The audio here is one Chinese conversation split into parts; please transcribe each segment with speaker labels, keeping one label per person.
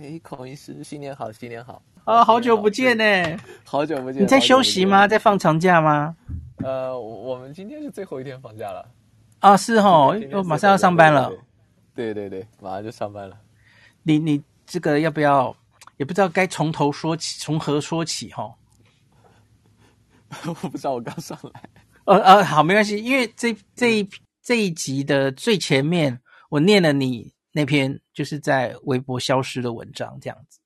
Speaker 1: 哎，孔医师，新年好，新年好！
Speaker 2: 啊、哦，好久不见呢，
Speaker 1: 好久不见。
Speaker 2: 你在休息吗？在放长假吗？
Speaker 1: 呃，我们今天是最后一天放假了。
Speaker 2: 啊，是哦，我马上要上班了。
Speaker 1: 对对对，马上就上班了。
Speaker 2: 你你这个要不要？也不知道该从头说起，从何说起哈？
Speaker 1: 我不知道，我刚上来。
Speaker 2: 呃呃，好，没关系，因为这这一这一集的最前面，我念了你那篇就是在微博消失的文章，这样子。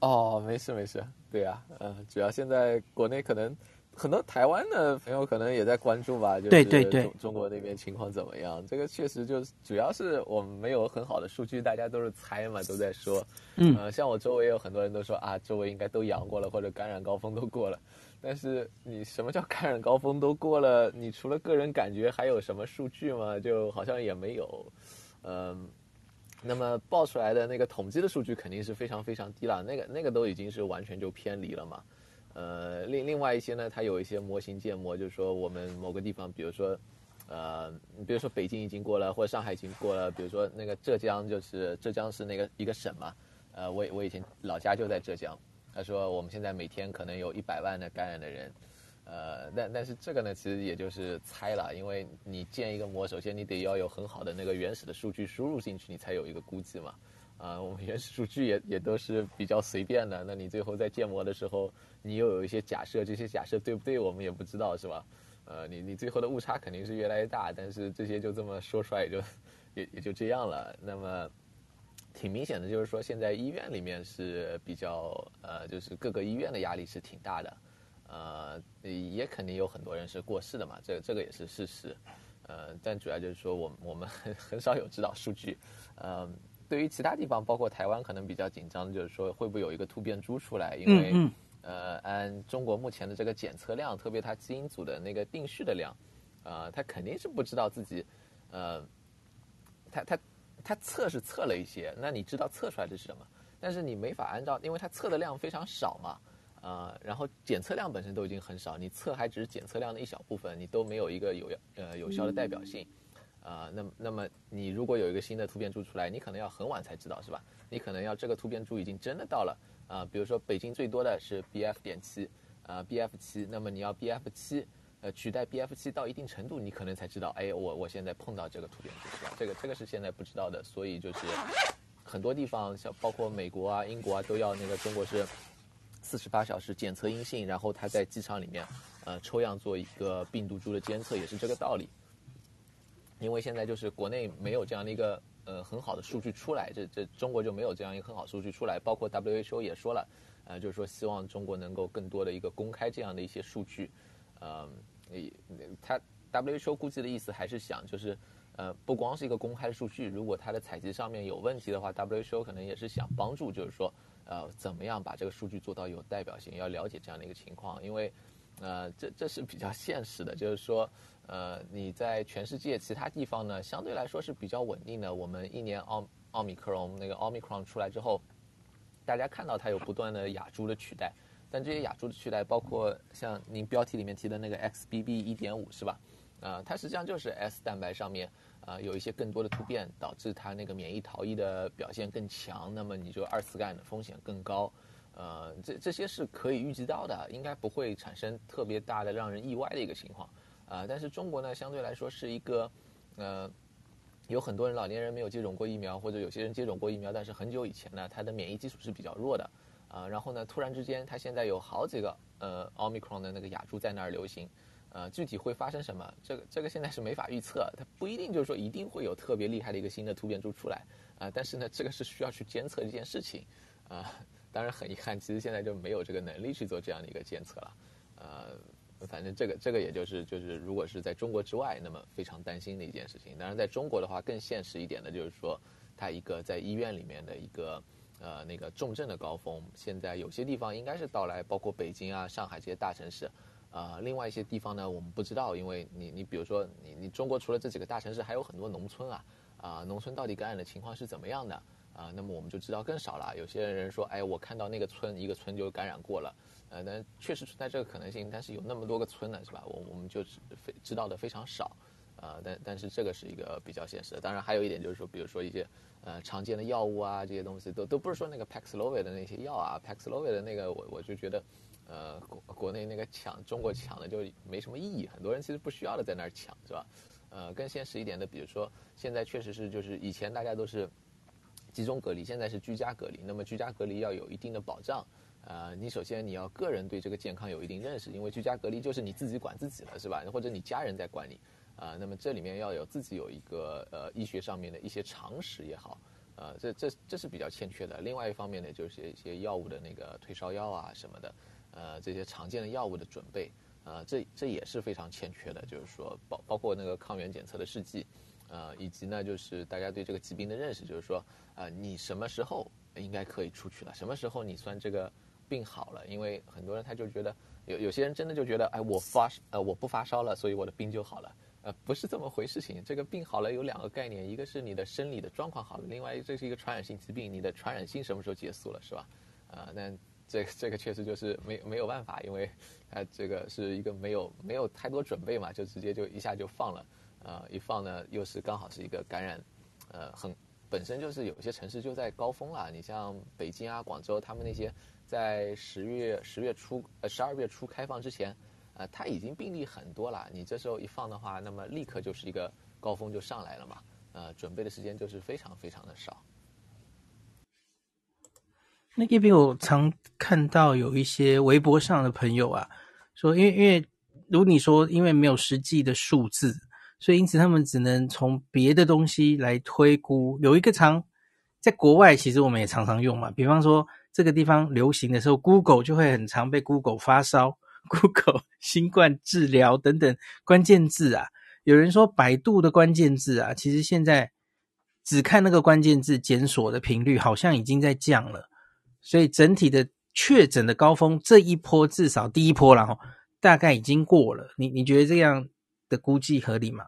Speaker 1: 哦，没事没事，对啊，嗯、呃，主要现在国内可能很多台湾的朋友可能也在关注吧，就是中
Speaker 2: 对对对，
Speaker 1: 中国那边情况怎么样？这个确实就是主要是我们没有很好的数据，大家都是猜嘛，都在说，
Speaker 2: 嗯，
Speaker 1: 呃，像我周围也有很多人都说啊，周围应该都阳过了，或者感染高峰都过了。但是你什么叫 感染高峰都过了？你除了个人感觉，还有什么数据吗？就好像也没有。嗯，那么报出来的那个统计的数据肯定是非常非常低了，那个那个都已经是完全就偏离了嘛。呃，另另外一些呢，它有一些模型建模，就是说我们某个地方，比如说，呃，比如说北京已经过了，或者上海已经过了，比如说那个浙江，就是浙江是那个一个省嘛。呃，我我以前老家就在浙江。他说：“我们现在每天可能有一百万的感染的人，呃，但但是这个呢，其实也就是猜了，因为你建一个模，首先你得要有很好的那个原始的数据输入进去，你才有一个估计嘛。啊、我们原始数据也也都是比较随便的，那你最后在建模的时候，你又有一些假设，这些假设对不对，我们也不知道，是吧？呃，你你最后的误差肯定是越来越大，但是这些就这么说出来也就也也就这样了。那么。”挺明显的，就是说现在医院里面是比较呃，就是各个医院的压力是挺大的，呃，也肯定有很多人是过世的嘛，这个这个也是事实，呃，但主要就是说我我们很 很少有指导数据，呃，对于其他地方，包括台湾，可能比较紧张就是说会不会有一个突变株出来，因
Speaker 2: 为
Speaker 1: 呃，按中国目前的这个检测量，特别它基因组的那个定序的量，呃，它肯定是不知道自己，呃，它它。它测是测了一些，那你知道测出来的是什么？但是你没法按照，因为它测的量非常少嘛，呃，然后检测量本身都已经很少，你测还只是检测量的一小部分，你都没有一个有呃有效的代表性，呃，那么那么你如果有一个新的突变株出来，你可能要很晚才知道是吧？你可能要这个突变株已经真的到了、呃，比如说北京最多的是 BF 点七，啊 BF 七，那么你要 BF 七。呃，取代 BF 七到一定程度，你可能才知道，哎，我我现在碰到这个突变株是？这个这个是现在不知道的，所以就是很多地方，像包括美国啊、英国啊，都要那个中国是四十八小时检测阴性，然后他在机场里面呃抽样做一个病毒株的监测，也是这个道理。因为现在就是国内没有这样的一个呃很好的数据出来，这这中国就没有这样一个很好数据出来，包括 WHO 也说了，呃，就是说希望中国能够更多的一个公开这样的一些数据，嗯、呃。你他 WHO 估计的意思还是想，就是，呃，不光是一个公开数据，如果它的采集上面有问题的话，WHO 可能也是想帮助，就是说，呃，怎么样把这个数据做到有代表性，要了解这样的一个情况，因为，呃，这这是比较现实的，就是说，呃，你在全世界其他地方呢，相对来说是比较稳定的。我们一年奥奥密克戎那个奥密克戎出来之后，大家看到它有不断的亚株的取代。但这些亚株的取代，包括像您标题里面提的那个 XBB 一点五，是吧？啊、呃，它实际上就是 S 蛋白上面啊、呃、有一些更多的突变，导致它那个免疫逃逸的表现更强，那么你就二次感染的风险更高。呃，这这些是可以预计到的，应该不会产生特别大的让人意外的一个情况。啊、但是中国呢，相对来说是一个，呃，有很多人老年人没有接种过疫苗，或者有些人接种过疫苗，但是很久以前呢，他的免疫基础是比较弱的。啊，然后呢，突然之间，它现在有好几个呃奥密克戎的那个亚株在那儿流行，呃，具体会发生什么，这个这个现在是没法预测，它不一定就是说一定会有特别厉害的一个新的突变株出来，啊，但是呢，这个是需要去监测这件事情，啊，当然很遗憾，其实现在就没有这个能力去做这样的一个监测了，呃，反正这个这个也就是就是如果是在中国之外，那么非常担心的一件事情，当然在中国的话更现实一点的就是说，它一个在医院里面的一个。呃，那个重症的高峰，现在有些地方应该是到来，包括北京啊、上海这些大城市，呃，另外一些地方呢，我们不知道，因为你你比如说你你中国除了这几个大城市，还有很多农村啊，啊、农村到底感染的情况是怎么样的啊、那么我们就知道更少了。有些人说，哎，我看到那个村一个村就感染过了，呃，但确实存在这个可能性，但是有那么多个村呢，是吧？我我们就非知道的非常少，啊、但但是这个是一个比较现实的。当然还有一点就是说，比如说一些呃常见的药物啊，这些东西都都不是说那个 Paxlovid 的那些药啊，Paxlovid 的那个我我就觉得，呃国国内那个抢中国抢的就没什么意义，很多人其实不需要的在那儿抢，是吧？呃，更现实一点的，比如说现在确实是就是以前大家都是集中隔离，现在是居家隔离，那么居家隔离要有一定的保障。呃，你首先你要个人对这个健康有一定认识，因为居家隔离就是你自己管自己了，是吧？或者你家人在管你，啊、呃，那么这里面要有自己有一个呃医学上面的一些常识也好，呃，这这这是比较欠缺的。另外一方面呢，就是一些药物的那个退烧药啊什么的，呃，这些常见的药物的准备，呃，这这也是非常欠缺的。就是说，包包括那个抗原检测的试剂，呃，以及呢，就是大家对这个疾病的认识，就是说，呃，你什么时候应该可以出去了？什么时候你算这个？病好了，因为很多人他就觉得有有些人真的就觉得，哎，我发呃我不发烧了，所以我的病就好了，呃，不是这么回事情。这个病好了有两个概念，一个是你的生理的状况好了，另外这是一个传染性疾病，你的传染性什么时候结束了，是吧？啊、呃，那这这个确实就是没没有办法，因为它这个是一个没有没有太多准备嘛，就直接就一下就放了，呃，一放呢又是刚好是一个感染，呃，很本身就是有些城市就在高峰了，你像北京啊、广州他们那些。在十月十月初呃十二月初开放之前，呃，它已经病例很多了。你这时候一放的话，那么立刻就是一个高峰就上来了嘛。呃，准备的时间就是非常非常的少。
Speaker 2: 那这边我常看到有一些微博上的朋友啊，说因为因为如你说，因为没有实际的数字，所以因此他们只能从别的东西来推估。有一个常在国外，其实我们也常常用嘛，比方说。这个地方流行的时候，Google 就会很常被 Google 发烧、Google 新冠治疗等等关键字啊。有人说百度的关键字啊，其实现在只看那个关键字检索的频率好像已经在降了，所以整体的确诊的高峰这一波至少第一波然后大概已经过了。你你觉得这样的估计合理吗？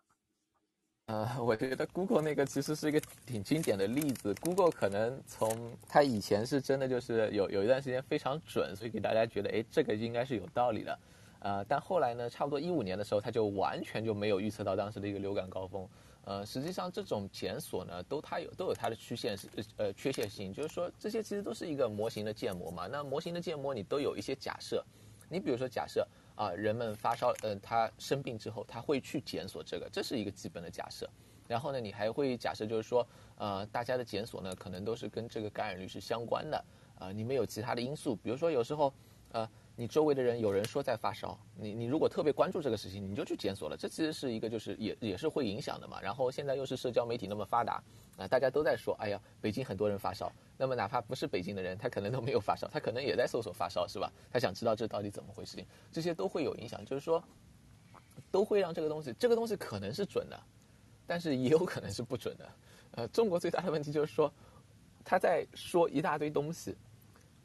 Speaker 1: 呃，我觉得 Google 那个其实是一个挺经典的例子。Google 可能从它以前是真的就是有有一段时间非常准，所以给大家觉得，哎，这个应该是有道理的。呃，但后来呢，差不多一五年的时候，它就完全就没有预测到当时的一个流感高峰。呃，实际上这种检索呢，都它有都有它的曲线是呃缺陷性，就是说这些其实都是一个模型的建模嘛。那模型的建模你都有一些假设，你比如说假设。啊，人们发烧，嗯、呃，他生病之后，他会去检索这个，这是一个基本的假设。然后呢，你还会假设就是说，呃，大家的检索呢，可能都是跟这个感染率是相关的。啊、呃，你们有其他的因素，比如说有时候，呃。你周围的人有人说在发烧，你你如果特别关注这个事情，你就去检索了，这其实是一个就是也也是会影响的嘛。然后现在又是社交媒体那么发达，啊，大家都在说，哎呀，北京很多人发烧，那么哪怕不是北京的人，他可能都没有发烧，他可能也在搜索发烧，是吧？他想知道这到底怎么回事情，这些都会有影响，就是说，都会让这个东西，这个东西可能是准的，但是也有可能是不准的。呃，中国最大的问题就是说，他在说一大堆东西。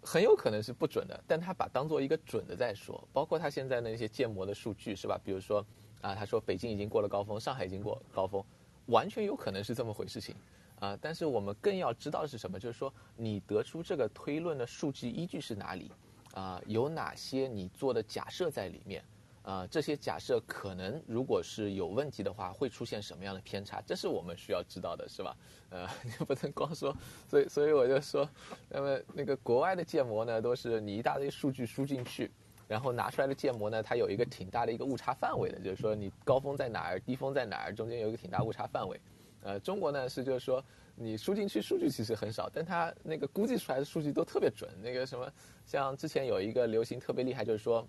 Speaker 1: 很有可能是不准的，但他把当做一个准的在说，包括他现在那些建模的数据是吧？比如说啊，他说北京已经过了高峰，上海已经过高峰，完全有可能是这么回事情啊。但是我们更要知道的是什么？就是说你得出这个推论的数据依据是哪里啊？有哪些你做的假设在里面？啊，这些假设可能如果是有问题的话，会出现什么样的偏差？这是我们需要知道的，是吧？呃，你不能光说，所以所以我就说，那么那个国外的建模呢，都是你一大堆数据输进去，然后拿出来的建模呢，它有一个挺大的一个误差范围的，就是说你高峰在哪儿，低峰在哪儿，中间有一个挺大误差范围。呃，中国呢是就是说你输进去数据其实很少，但它那个估计出来的数据都特别准。那个什么，像之前有一个流行特别厉害，就是说。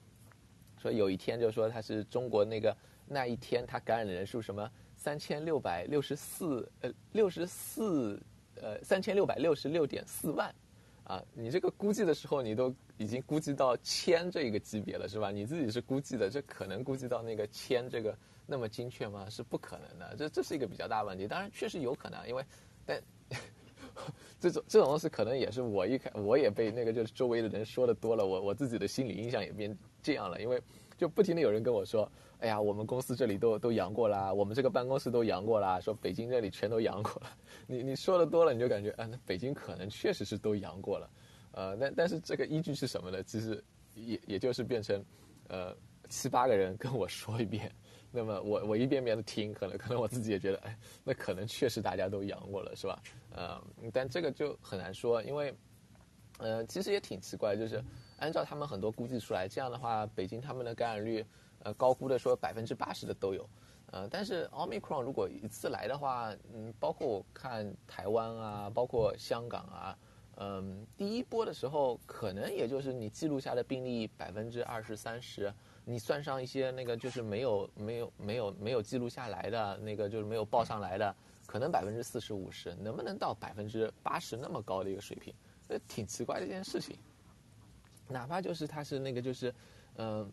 Speaker 1: 说有一天，就说他是中国那个那一天，他感染的人数什么三千六百六十四呃六十四呃三千六百六十六点四万，啊，你这个估计的时候，你都已经估计到千这个级别了，是吧？你自己是估计的，这可能估计到那个千这个那么精确吗？是不可能的，这这是一个比较大问题。当然确实有可能，因为但 这种这种东西可能也是我一开我也被那个就是周围的人说的多了，我我自己的心理印象也变。这样了，因为就不停的有人跟我说：“哎呀，我们公司这里都都阳过啦，我们这个办公室都阳过啦，说北京这里全都阳过了。”你你说的多了，你就感觉，啊，那北京可能确实是都阳过了，呃，但但是这个依据是什么呢？其实也也就是变成，呃，七八个人跟我说一遍，那么我我一遍遍的听，可能可能我自己也觉得，哎，那可能确实大家都阳过了，是吧？呃，但这个就很难说，因为，呃，其实也挺奇怪，就是按照他们很多估计出来，这样的话，北京他们的感染率，呃，高估的说百分之八十的都有。呃，但是奥密克戎如果一次来的话，嗯，包括我看台湾啊，包括香港啊，嗯，第一波的时候，可能也就是你记录下的病例百分之二十三十，你算上一些那个就是没有没有没有没有记录下来的那个就是没有报上来的，可能百分之四十五十，能不能到百分之八十那么高的一个水平，这挺奇怪的一件事情。哪怕就是它是那个就是，嗯。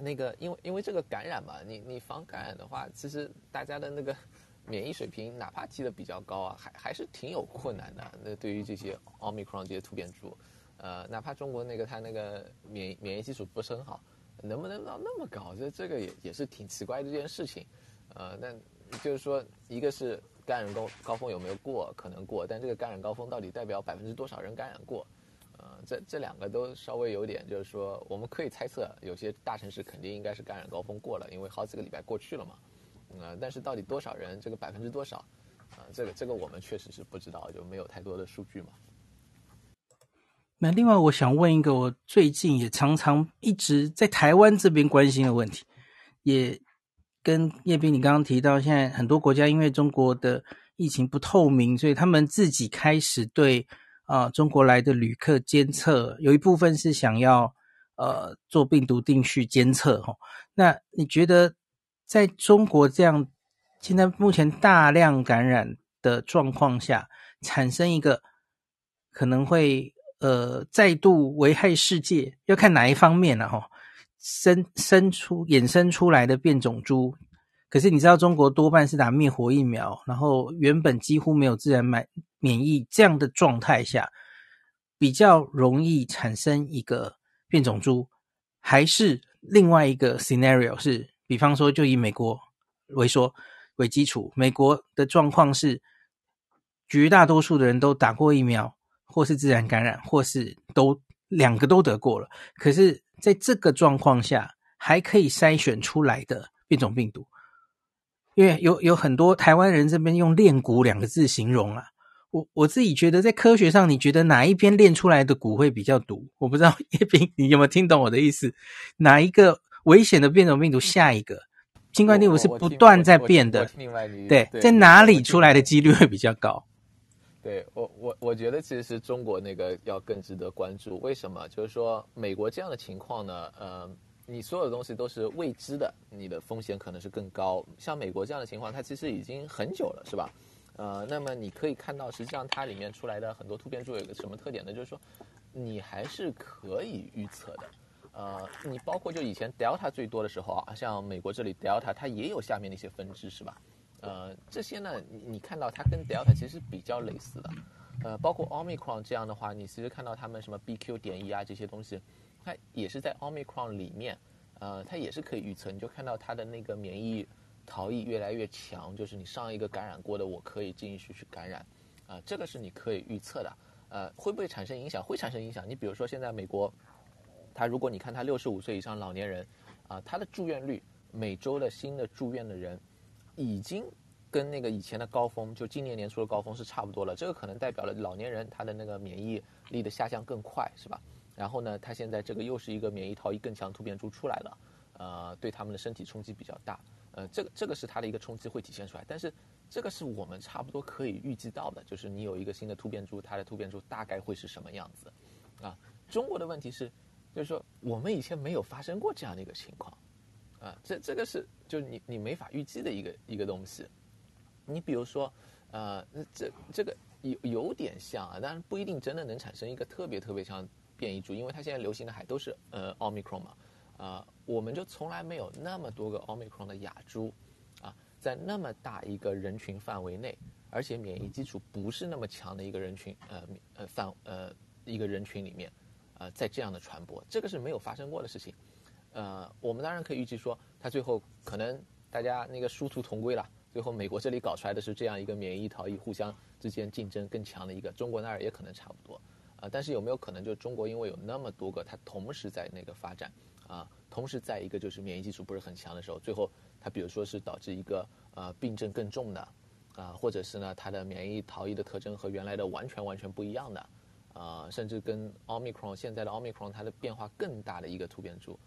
Speaker 1: 那个，因为因为这个感染嘛，你你防感染的话，其实大家的那个 免疫水平，哪怕提的比较高啊，还还是挺有困难的。那对于这些奥密克戎这些突变株，呃，哪怕中国那个它那个免免疫基础不是很好，能不能到那么高？这这个也也是挺奇怪的一件事情。呃，那就是说，一个是感染高高峰有没有过，可能过，但这个感染高峰到底代表百分之多少人感染过？呃，这这两个都稍微有点，就是说，我们可以猜测，有些大城市肯定应该是感染高峰过了，因为好几个礼拜过去了嘛。呃，但是到底多少人，这个百分之多少，啊、呃，这个这个我们确实是不知道，就没有太多的数据嘛。
Speaker 2: 那另外，我想问一个我最近也常常一直在台湾这边关心的问题，也跟叶斌你刚刚提到，现在很多国家因为中国的疫情不透明，所以他们自己开始对。啊，中国来的旅客监测有一部分是想要呃做病毒定序监测哈。那你觉得在中国这样现在目前大量感染的状况下，产生一个可能会呃再度危害世界，要看哪一方面了哈？生生出衍生出来的变种株，可是你知道中国多半是打灭活疫苗，然后原本几乎没有自然免免疫这样的状态下，比较容易产生一个变种株，还是另外一个 scenario 是，比方说就以美国为说为基础，美国的状况是绝大多数的人都打过疫苗，或是自然感染，或是都两个都得过了。可是在这个状况下，还可以筛选出来的变种病毒，因为有有很多台湾人这边用“炼骨”两个字形容啊。我我自己觉得，在科学上，你觉得哪一边炼出来的骨会比较毒？我不知道叶斌，你有没有听懂我的意思？哪一个危险的变种病毒，下一个新冠病毒是不断在变的，对，对，在哪里出来的几率会比较高？
Speaker 1: 对我我我觉得其实是中国那个要更值得关注。为什么？就是说美国这样的情况呢？呃，你所有的东西都是未知的，你的风险可能是更高。像美国这样的情况，它其实已经很久了，是吧？呃，那么你可以看到，实际上它里面出来的很多突变株有一个什么特点呢？就是说，你还是可以预测的。呃，你包括就以前 Delta 最多的时候啊，像美国这里 Delta 它也有下面的一些分支，是吧？呃，这些呢，你看到它跟 Delta 其实比较类似的。呃，包括 Omicron 这样的话，你其实看到他们什么 BQ 点一啊这些东西，它也是在 Omicron 里面，呃，它也是可以预测。你就看到它的那个免疫。逃逸越来越强，就是你上一个感染过的，我可以继续去感染，啊、这个是你可以预测的，呃，会不会产生影响？会产生影响。你比如说现在美国，他如果你看他六十五岁以上老年人，啊、呃，他的住院率，每周的新的住院的人，已经跟那个以前的高峰，就今年年初的高峰是差不多了。这个可能代表了老年人他的那个免疫力的下降更快，是吧？然后呢，他现在这个又是一个免疫逃逸更强突变株出来了，呃，对他们的身体冲击比较大。呃，这个这个是它的一个冲击会体现出来，但是这个是我们差不多可以预计到的，就是你有一个新的突变株，它的突变株大概会是什么样子，啊，中国的问题是，就是说我们以前没有发生过这样的一个情况，啊，这这个是就是你你没法预计的一个一个东西，你比如说，呃，这这个有有点像啊，但是不一定真的能产生一个特别特别像变异株，因为它现在流行的还都是呃奥密克戎嘛。啊、呃，我们就从来没有那么多个奥密克戎的亚株，啊，在那么大一个人群范围内，而且免疫基础不是那么强的一个人群，呃呃范呃一个人群里面，呃，在这样的传播，这个是没有发生过的事情。呃，我们当然可以预计说，它最后可能大家那个殊途同归了，最后美国这里搞出来的是这样一个免疫逃逸、互相之间竞争更强的一个，中国那儿也可能差不多。啊、但是有没有可能就中国因为有那么多个，它同时在那个发展？啊，同时在一个就是免疫基础不是很强的时候，最后它比如说是导致一个呃病症更重的，啊，或者是呢它的免疫逃逸的特征和原来的完全完全不一样的，啊，甚至跟奥密克戎现在的奥密克戎它的变化更大的一个突变株，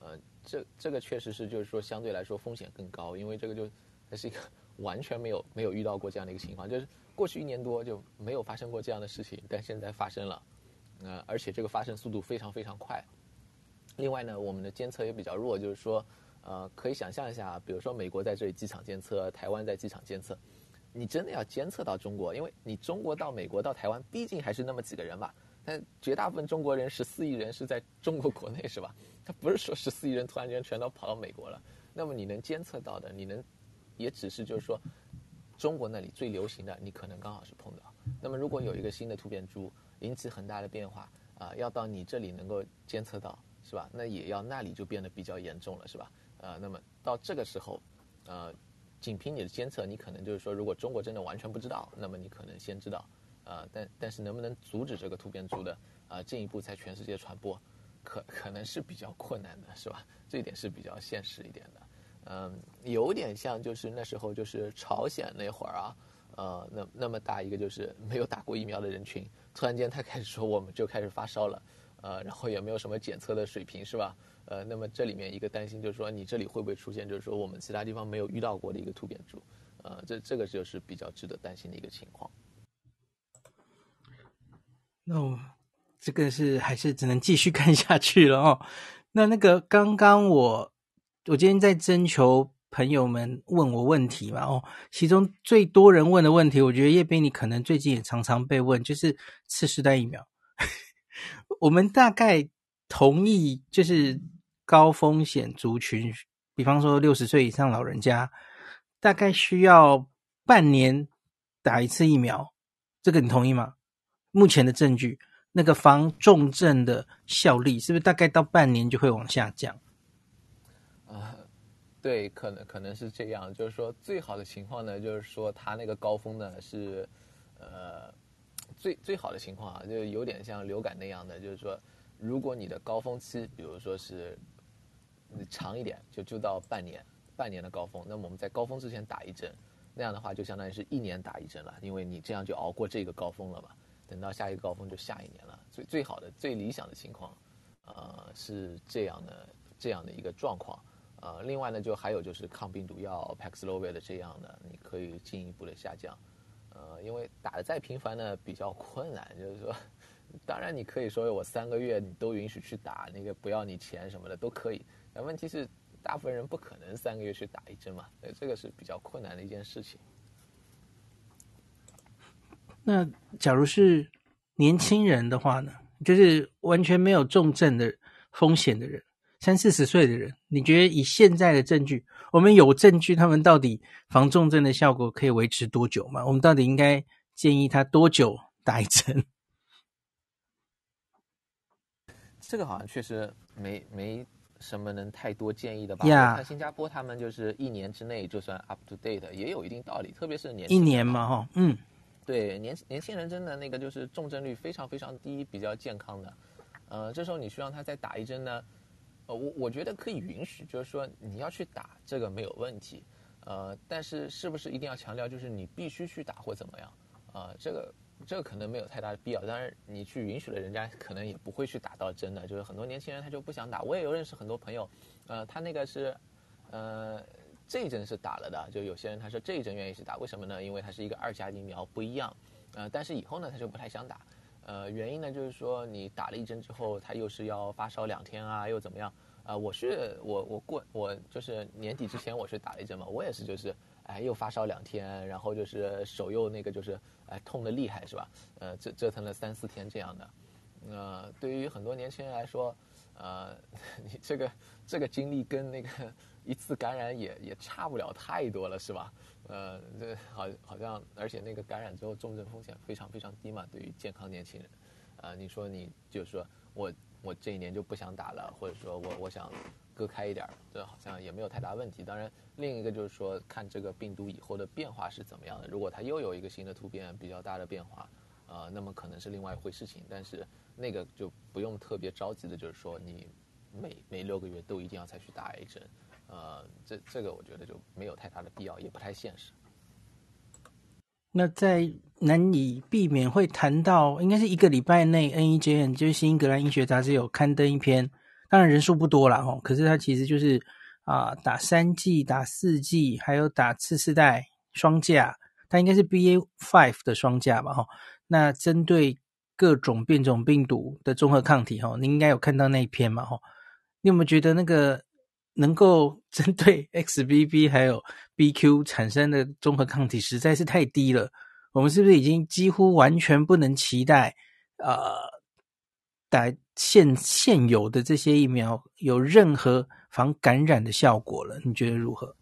Speaker 1: 呃，这这个确实是就是说相对来说风险更高，因为这个就它是一个 完全没有没有遇到过这样的一个情况，就是过去一年多就没有发生过这样的事情，但现在发生了，呃，而且这个发生速度非常非常快。另外呢，我们的监测也比较弱，就是说，呃，可以想象一下，比如说美国在这里机场监测，台湾在机场监测，你真的要监测到中国，因为你中国到美国到台湾，毕竟还是那么几个人吧。但绝大部分中国人十四亿人是在中国国内，是吧？他不是说十四亿人突然间全都跑到美国了。那么你能监测到的，你能，也只是就是说，中国那里最流行的，你可能刚好是碰到。那么如果有一个新的突变株引起很大的变化，啊、要到你这里能够监测到。是吧？那也要那里就变得比较严重了，是吧？呃，那么到这个时候，呃，仅凭你的监测，你可能就是说，如果中国真的完全不知道，那么你可能先知道，呃，但但是能不能阻止这个突变株的啊、呃、进一步在全世界传播，可可能是比较困难的，是吧？这一点是比较现实一点的，嗯、有点像就是那时候就是朝鲜那会儿啊，呃，那那么大一个就是没有打过疫苗的人群，突然间他开始说我们就开始发烧了。呃，然后也没有什么检测的水平，是吧？呃，那么这里面一个担心就是说，你这里会不会出现就是说我们其他地方没有遇到过的一个突变株？呃，这这个就是比较值得担心的一个情况。
Speaker 2: 那我这个是还是只能继续看下去了哦。那那个刚刚我我今天在征求朋友们问我问题嘛，哦，其中最多人问的问题，我觉得叶斌你可能最近也常常被问，就是次世代疫苗。我们大概同意，就是高风险族群，比方说六十岁以上老人家，大概需要半年打一次疫苗，这个你同意吗？目前的证据，那个防重症的效力是不是大概到半年就会往下降？
Speaker 1: 啊、对，可能可能是这样，就是说最好的情况呢，就是说他那个高峰呢是，呃。最最好的情况啊，就有点像流感那样的，就是说，如果你的高峰期，比如说是长一点，就就到半年，半年的高峰，那么我们在高峰之前打一针，那样的话就相当于是一年打一针了，因为你这样就熬过这个高峰了嘛。等到下一个高峰就下一年了。最最好的、最理想的情况，呃，是这样的这样的一个状况。呃，另外呢，就还有就是抗病毒药 Paxlovid 这样的，你可以进一步的下降。呃，因为打得再频繁呢，比较困难。就是说，当然你可以说我三个月你都允许去打，那个不要你钱什么的都可以。但问题是，大部分人不可能三个月去打一针嘛，所以这个是比较困难的一件事情。
Speaker 2: 那假如是年轻人的话呢，就是完全没有重症的风险的人。三四十岁的人，你觉得以现在的证据，我们有证据他们到底防重症的效果可以维持多久吗？我们到底应该建议他多久打一针？
Speaker 1: 这个好像确实没没什么能太多建议的吧？
Speaker 2: 呀，
Speaker 1: 看新加坡他们就是一年之内就算 up to date，也有一定道理，特别是年
Speaker 2: 一年嘛，哈，嗯，
Speaker 1: 对，年年轻人真的那个就是重症率非常非常低，比较健康的，呃，这时候你需要他再打一针呢？呃，我我觉得可以允许，就是说你要去打这个没有问题，呃，但是是不是一定要强调就是你必须去打或怎么样？啊、呃，这个这个可能没有太大的必要。当然，你去允许了，人家可能也不会去打到针的。就是很多年轻人他就不想打。我也有认识很多朋友，呃，他那个是，呃，这一针是打了的。就有些人他说这一针愿意去打，为什么呢？因为它是一个二价疫苗不一样，呃，但是以后呢他就不太想打。呃，原因呢，就是说你打了一针之后，他又是要发烧两天啊，又怎么样？啊、我是我我过我就是年底之前我是打了一针嘛，我也是就是哎又发烧两天，然后就是手又那个就是哎痛得厉害是吧？呃，折折腾了三四天这样的。呃，对于很多年轻人来说，呃，你这个这个经历跟那个一次感染也也差不了太多了是吧？呃，这好好像，而且那个感染之后重症风险非常非常低嘛。对于健康年轻人，啊、呃，你说你就是说我我这一年就不想打了，或者说我我想割开一点儿，这好像也没有太大问题。当然，另一个就是说看这个病毒以后的变化是怎么样的。如果它又有一个新的突变比较大的变化，呃，那么可能是另外一回事情。但是那个就不用特别着急的，就是说你每每六个月都一定要再去打一针，呃，这这个我觉得就没有太大的必要，也不太现实。
Speaker 2: 那在难以避免会谈到，应该是一个礼拜内，NEJM 就是新英格兰医学杂志有刊登一篇，当然人数不多啦哦，可是它其实就是啊、打三剂、打四剂，还有打次世代双价，它应该是 BA five 的双价吧哈。那针对各种变种病毒的综合抗体哈，你应该有看到那一篇嘛哈？你有没有觉得那个能够针对 XBB 还有 BQ 产生的综合抗体实在是太低了？我们是不是已经几乎完全不能期待呃，打现现有的这些疫苗有任何防感染的效果了？你觉得如何？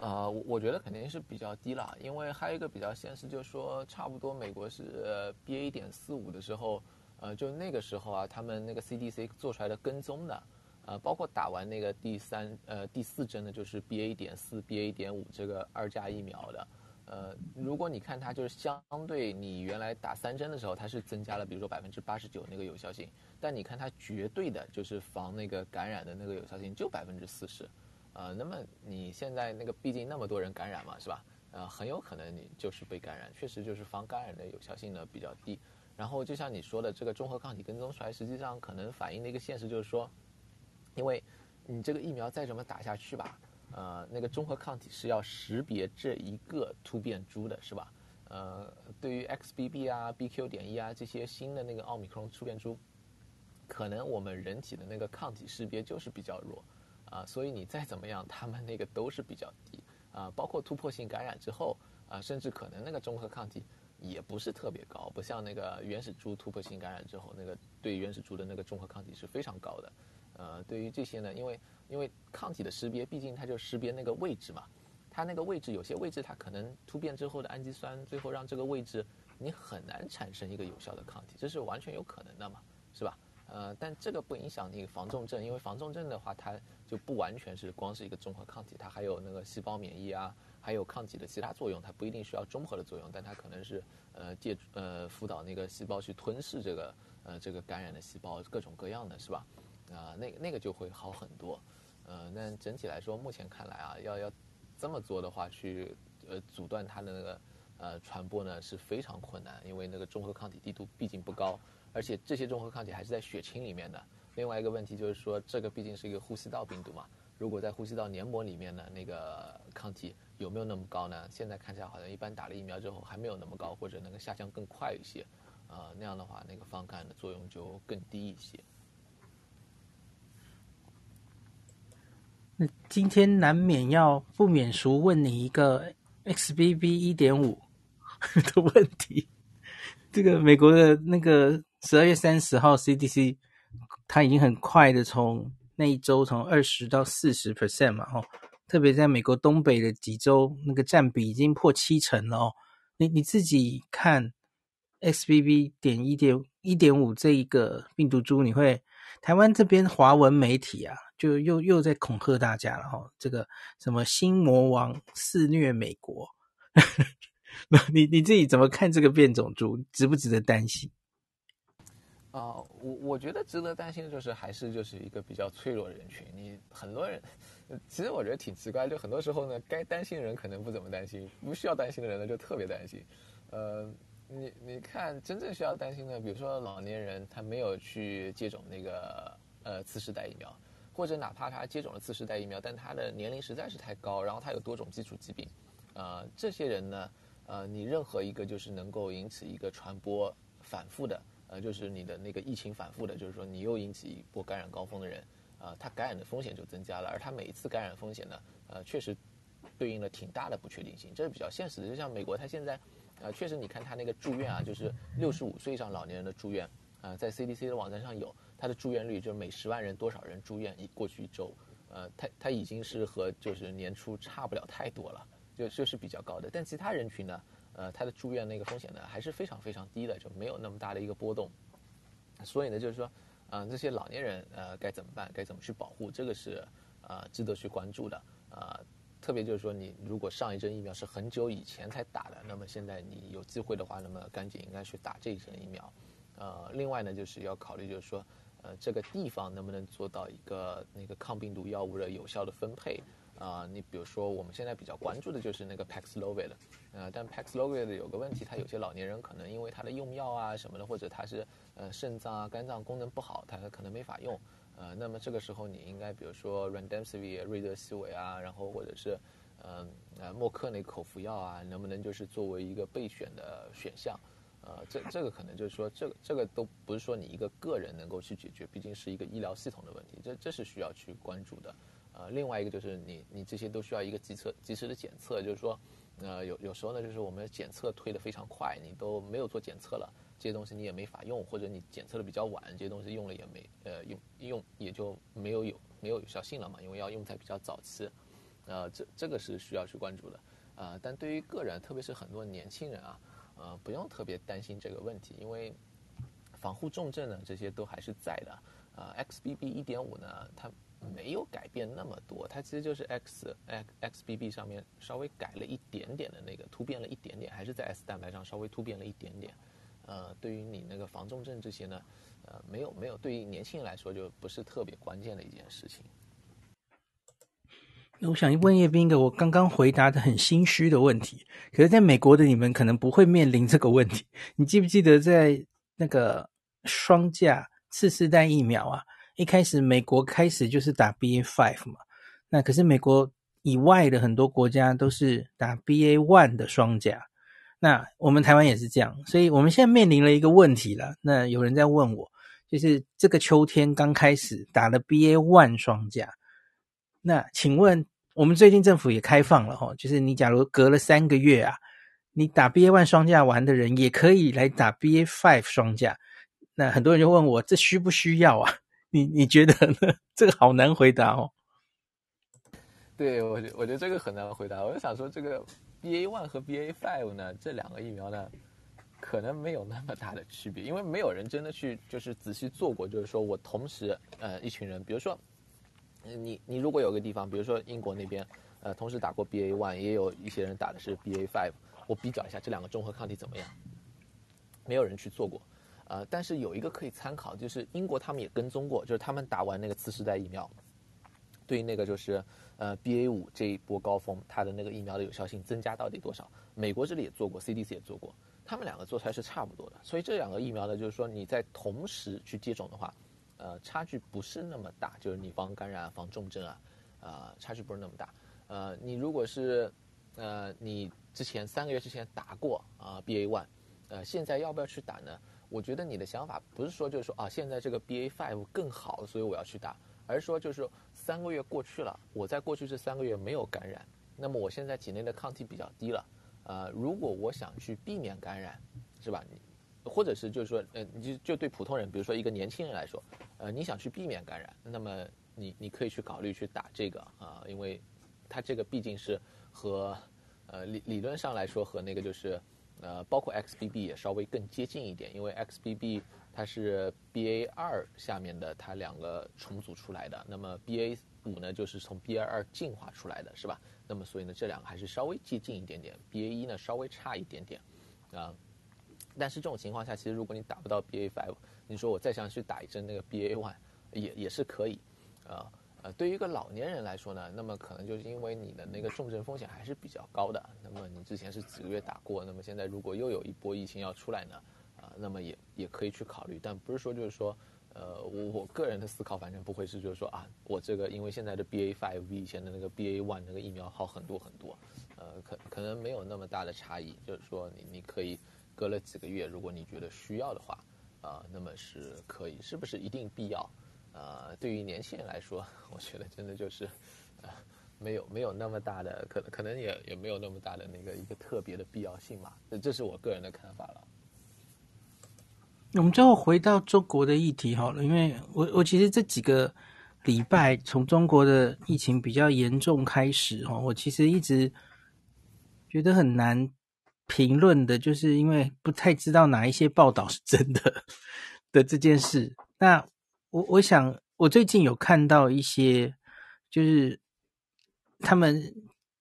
Speaker 1: 呃，我我觉得肯定是比较低了，因为还有一个比较现实，就是说差不多美国是 BA 点四五的时候，呃，就那个时候啊，他们那个 CDC 做出来的跟踪的。呃，包括打完那个第三呃第四针的，就是 BA 点四、BA 点五这个二价疫苗的，呃，如果你看它就是相对你原来打三针的时候，它是增加了，比如说百分之八十九那个有效性，但你看它绝对的就是防那个感染的那个有效性就百分之四十，呃，那么你现在那个毕竟那么多人感染嘛，是吧？呃，很有可能你就是被感染，确实就是防感染的有效性呢比较低。然后就像你说的，这个综合抗体跟踪出来，实际上可能反映的一个现实就是说。因为，你这个疫苗再怎么打下去吧，呃，那个中和抗体是要识别这一个突变株的，是吧？呃，对于 XBB 啊、BQ 点一啊这些新的那个奥密克戎突变株，可能我们人体的那个抗体识别就是比较弱，啊、所以你再怎么样，他们那个都是比较低，啊、包括突破性感染之后，啊、甚至可能那个中和抗体也不是特别高，不像那个原始株突破性感染之后，那个对原始株的那个中和抗体是非常高的。呃，对于这些呢，因为因为抗体的识别，毕竟它就识别那个位置嘛，它那个位置有些位置它可能突变之后的氨基酸，最后让这个位置你很难产生一个有效的抗体，这是完全有可能的嘛，是吧？呃，但这个不影响你防重症，因为防重症的话，它就不完全是光是一个中和抗体，它还有那个细胞免疫啊，还有抗体的其他作用，它不一定需要中和的作用，但它可能是呃借呃辅导那个细胞去吞噬这个呃这个感染的细胞，各种各样的是吧？啊、那个那个就会好很多，呃，那整体来说，目前看来啊，要要这么做的话，去呃阻断它的那个呃传播呢是非常困难，因为那个中和抗体滴度毕竟不高，而且这些中和抗体还是在血清里面的。另外一个问题就是说，这个毕竟是一个呼吸道病毒嘛，如果在呼吸道黏膜里面呢，那个抗体有没有那么高呢？现在看起来好像一般打了疫苗之后还没有那么高，或者能够下降更快一些，啊、呃，那样的话那个防感的作用就更低一些。
Speaker 2: 那今天难免要不免俗问你一个 XBB 一点五 的问题。这个美国的那个十二月三十号 CDC，它已经很快的从那一周从二十到四十 percent 嘛，哦，特别在美国东北的几州，那个占比已经破七成了哦。你你自己看 XBB 点一点一点五这一个病毒株，你会台湾这边华文媒体啊？就又又在恐吓大家了哈，这个什么新魔王肆虐美国，那你你自己怎么看这个变种株，值不值得担心？
Speaker 1: 啊、我我觉得值得担心的就是还是就是一个比较脆弱的人群。你很多人，其实我觉得挺奇怪，就很多时候呢，该担心的人可能不怎么担心，不需要担心的人呢就特别担心。呃，你你看，真正需要担心的，比如说老年人，他没有去接种那个呃次世代疫苗。或者哪怕他接种了次世代疫苗，但他的年龄实在是太高，然后他有多种基础疾病，呃，这些人呢，呃，你任何一个就是能够引起一个传播反复的，呃，就是你的那个疫情反复的，就是说你又引起一波感染高峰的人，啊、他感染的风险就增加了，而他每一次感染风险呢，呃，确实对应了挺大的不确定性，这是比较现实的。就像美国，他现在，呃，确实你看他那个住院啊，就是六十五岁以上老年人的住院，啊、在 CDC 的网站上有。它的住院率就是每十万人多少人住院？一过去一周，呃，它它已经是和就是年初差不了太多了，就就是比较高的。但其他人群呢，呃，它的住院那个风险呢还是非常非常低的，就没有那么大的一个波动。所以呢，就是说，啊、呃，这些老年人呃该怎么办？该怎么去保护？这个是啊、呃、值得去关注的啊、呃。特别就是说，你如果上一针疫苗是很久以前才打的，那么现在你有机会的话，那么赶紧应该去打这一针疫苗。呃，另外呢，就是要考虑就是说。呃，这个地方能不能做到一个那个抗病毒药物的有效的分配？啊、你比如说我们现在比较关注的就是那个 Paxlovid，呃，但 Paxlovid 有个问题，它有些老年人可能因为他的用药啊什么的，或者他是呃肾脏啊、肝脏功能不好，他可能没法用。呃，那么这个时候你应该比如说 Remdesivir 瑞德西韦啊，然后或者是嗯呃默克那口服药啊，能不能就是作为一个备选的选项？呃，这这个可能就是说，这个这个都不是说你一个个人能够去解决，毕竟是一个医疗系统的问题，这这是需要去关注的。呃，另外一个就是你你这些都需要一个及测及时的检测，就是说，呃，有有时候呢，就是我们检测推得非常快，你都没有做检测了，这些东西你也没法用，或者你检测的比较晚，这些东西用了也没呃用用也就没有有没有有效性了嘛，因为要用在比较早期，呃，这这个是需要去关注的，呃，但对于个人，特别是很多年轻人啊。呃，不用特别担心这个问题，因为防护重症呢，这些都还是在的。呃，XBB 一点五呢，它没有改变那么多，它其实就是 X X XBB 上面稍微改了一点点的那个突变了一点点，还是在 S 蛋白上稍微突变了一点点。呃，对于你那个防重症这些呢，呃，没有没有，对于年轻人来说就不是特别关键的一件事情。
Speaker 2: 我想问叶斌一个我刚刚回答的很心虚的问题，可是在美国的你们可能不会面临这个问题。你记不记得在那个双价次世代疫苗啊？一开始美国开始就是打 BA Five 嘛，那可是美国以外的很多国家都是打 BA One 的双价。那我们台湾也是这样，所以我们现在面临了一个问题了。那有人在问我，就是这个秋天刚开始打了 BA One 双价。那请问，我们最近政府也开放了哈，就是你假如隔了三个月啊，你打 BA one 双价完的人也可以来打 BA five 双价。那很多人就问我，这需不需要啊？你你觉得呢？这个好难回答哦。
Speaker 1: 对，我觉我觉得这个很难回答。我就想说，这个 BA one 和 BA five 呢，这两个疫苗呢，可能没有那么大的区别，因为没有人真的去就是仔细做过，就是说我同时呃一群人，比如说。你你如果有个地方，比如说英国那边，呃，同时打过 BA one，也有一些人打的是 BA five，我比较一下这两个综合抗体怎么样？没有人去做过，呃，但是有一个可以参考，就是英国他们也跟踪过，就是他们打完那个次世代疫苗，对于那个就是呃 BA 五这一波高峰，它的那个疫苗的有效性增加到底多少？美国这里也做过，CDC 也做过，他们两个做出来是差不多的，所以这两个疫苗呢，就是说你在同时去接种的话。呃，差距不是那么大，就是你防感染、防重症啊，啊、呃，差距不是那么大。呃，你如果是，呃，你之前三个月之前打过啊、BA one，呃，现在要不要去打呢？我觉得你的想法不是说就是说啊，现在这个 BA five 更好，所以我要去打，而是说就是说三个月过去了，我在过去这三个月没有感染，那么我现在体内的抗体比较低了，呃，如果我想去避免感染，是吧？或者是就是说，呃，你就就对普通人，比如说一个年轻人来说。呃，你想去避免感染，那么你你可以去考虑去打这个啊，因为它这个毕竟是和呃理理论上来说和那个就是呃包括 XBB 也稍微更接近一点，因为 XBB 它是 BA 二下面的它两个重组出来的，那么 BA 五呢就是从 BA 二进化出来的是吧？那么所以呢这两个还是稍微接近一点点，BA 一呢稍微差一点点啊。但是这种情况下，其实如果你打不到 BA five，你说我再想去打一针那个 BA one，也也是可以，啊呃，对于一个老年人来说呢，那么可能就是因为你的那个重症风险还是比较高的，那么你之前是几个月打过，那么现在如果又有一波疫情要出来呢，啊，那么也也可以去考虑，但不是说就是说，呃，我我个人的思考反正不会是就是说啊，我这个因为现在的 BA five 比以前的那个 BA one 那个疫苗好很多很多，呃，可可能没有那么大的差异，就是说你你可以。隔了几个月，如果你觉得需要的话，啊、那么是可以，是不是一定必要？啊、对于年轻人来说，我觉得真的就是，呃，没有没有那么大的可能，可能也也没有那么大的那个一个特别的必要性嘛。这这是我个人的看法了。
Speaker 2: 我们最后回到中国的议题好了，因为我我其实这几个礼拜从中国的疫情比较严重开始哈，我其实一直觉得很难。评论的，就是因为不太知道哪一些报道是真的的这件事。那我我想，我最近有看到一些，就是他们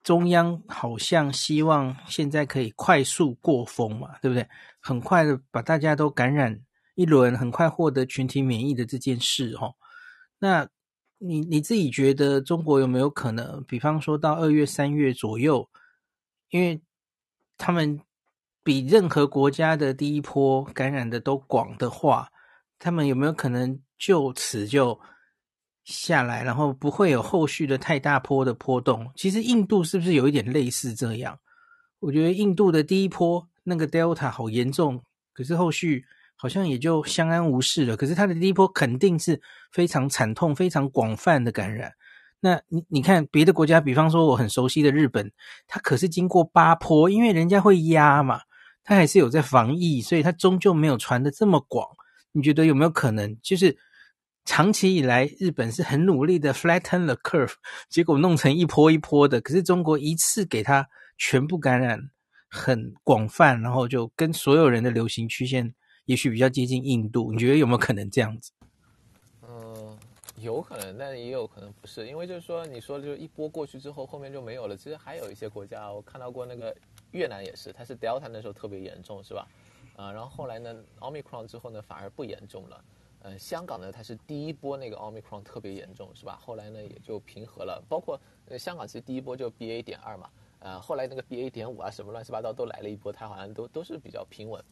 Speaker 2: 中央好像希望现在可以快速过风嘛，对不对？很快的把大家都感染一轮很快获得群体免疫的这件事哦。那你你自己觉得中国有没有可能，比方说到二月、三月左右，因为他们比任何国家的第一波感染的都广的话，他们有没有可能就此就下来，然后不会有后续的太大波的波动？其实印度是不是有一点类似这样？我觉得印度的第一波那个 Delta 好严重，可是后续好像也就相安无事了。可是它的第一波肯定是非常惨痛、非常广泛的感染。那你你看别的国家，比方说我很熟悉的日本，它可是经过八坡，因为人家会压嘛，它还是有在防疫，所以它终究没有传的这么广。你觉得有没有可能，就是长期以来日本是很努力的 flatten the curve，结果弄成一波一波的，可是中国一次给它。全部感染很广泛，然后就跟所有人的流行曲线也许比较接近印度，你觉得有没有可能这样子？
Speaker 1: 有可能，但也有可能不是，因为就是说，你说就一波过去之后，后面就没有了。其实还有一些国家，我看到过那个越南也是，它是 Delta 那时候特别严重，是吧？啊，然后后来呢，Omicron 之后呢，反而不严重了。嗯，香港呢，它是第一波那个 Omicron 特别严重，是吧？后来呢，也就平和了。包括香港其实第一波就 BA 点二嘛。呃，后来那个 BA 点五啊，什么乱七八糟都来了一波，它好像都都是比较平稳。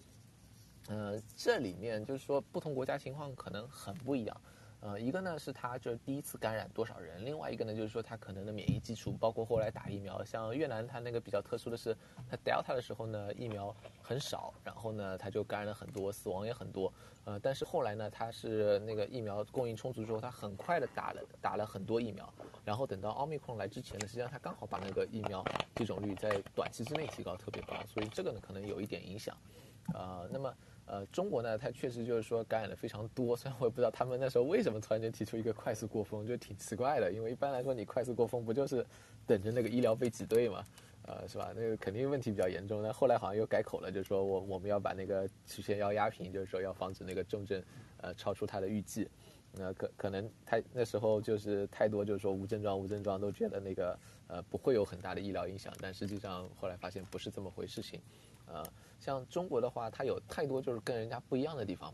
Speaker 1: 嗯、呃，这里面就是说不同国家情况可能很不一样。呃，一个呢是它就是第一次感染多少人，另外一个呢就是说它可能的免疫基础，包括后来打疫苗，像越南它那个比较特殊的是，它 Delta 的时候呢疫苗很少，然后呢它就感染了很多，死亡也很多。呃，但是后来呢，它是那个疫苗供应充足之后，它很快的打了打了很多疫苗，然后等到奥密克戎来之前呢，实际上它刚好把那个疫苗接种率在短期之内提高特别高，所以这个呢可能有一点影响。呃，那么呃中国呢，它确实就是说感染的非常多，虽然我也不知道他们那时候为什么突然间提出一个快速过峰，就挺奇怪的，因为一般来说你快速过峰不就是等着那个医疗被挤兑嘛。呃，是吧？那个肯定问题比较严重。那后来好像又改口了，就是说我我们要把那个曲线要压平，就是说要防止那个重症，呃，超出他的预计。那可可能他那时候就是太多，就是说无症状无症状都觉得那个呃不会有很大的医疗影响，但实际上后来发现不是这么回事情。呃，像中国的话，它有太多就是跟人家不一样的地方，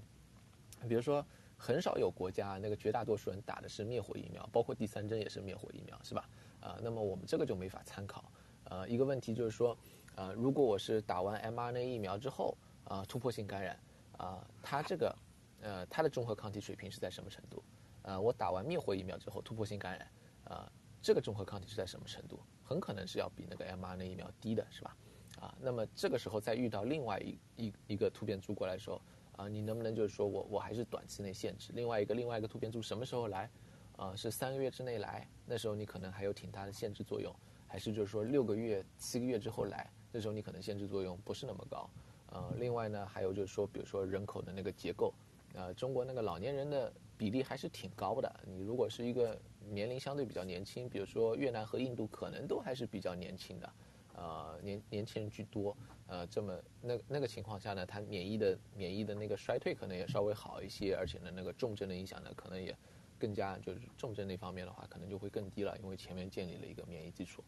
Speaker 1: 比如说很少有国家那个绝大多数人打的是灭活疫苗，包括第三针也是灭活疫苗，是吧？啊、呃，那么我们这个就没法参考。呃，一个问题就是说，呃，如果我是打完 mRNA 疫苗之后，啊、呃，突破性感染，啊、呃，它这个，呃，它的中和抗体水平是在什么程度？呃，我打完灭活疫苗之后突破性感染，啊、呃，这个中和抗体是在什么程度？很可能是要比那个 mRNA 疫苗低的，是吧？啊，那么这个时候再遇到另外一一一个突变株过来的时候，啊、你能不能就是说我我还是短期内限制？另外一个另外一个突变株什么时候来？啊、是三个月之内来，那时候你可能还有挺大的限制作用。还是就是说六个月、七个月之后来，那时候你可能限制作用不是那么高。呃，另外呢，还有就是说，比如说人口的那个结构，呃，中国那个老年人的比例还是挺高的。你如果是一个年龄相对比较年轻，比如说越南和印度，可能都还是比较年轻的，呃，年年轻人居多。呃，这么那那个情况下呢，他免疫的免疫的那个衰退可能也稍微好一些，而且呢，那个重症的影响呢，可能也更加就是重症那方面的话，可能就会更低了，因为前面建立了一个免疫基础。